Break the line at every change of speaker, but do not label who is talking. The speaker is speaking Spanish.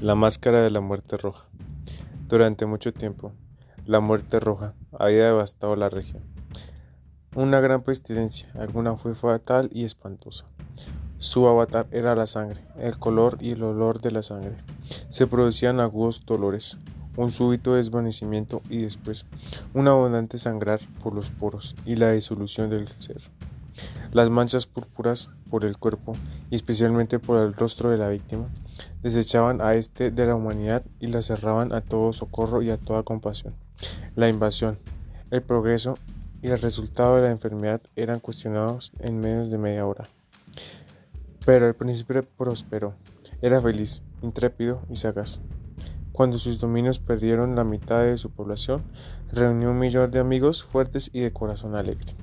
La máscara de la muerte roja. Durante mucho tiempo, la muerte roja había devastado la región. Una gran pestilencia, alguna fue fatal y espantosa. Su avatar era la sangre, el color y el olor de la sangre. Se producían agudos dolores, un súbito desvanecimiento y después un abundante sangrar por los poros y la disolución del ser. Las manchas púrpuras por el cuerpo y especialmente por el rostro de la víctima desechaban a este de la humanidad y la cerraban a todo socorro y a toda compasión. La invasión, el progreso y el resultado de la enfermedad eran cuestionados en menos de media hora. Pero el príncipe prosperó, era feliz, intrépido y sagaz. Cuando sus dominios perdieron la mitad de su población, reunió un millón de amigos fuertes y de corazón alegre.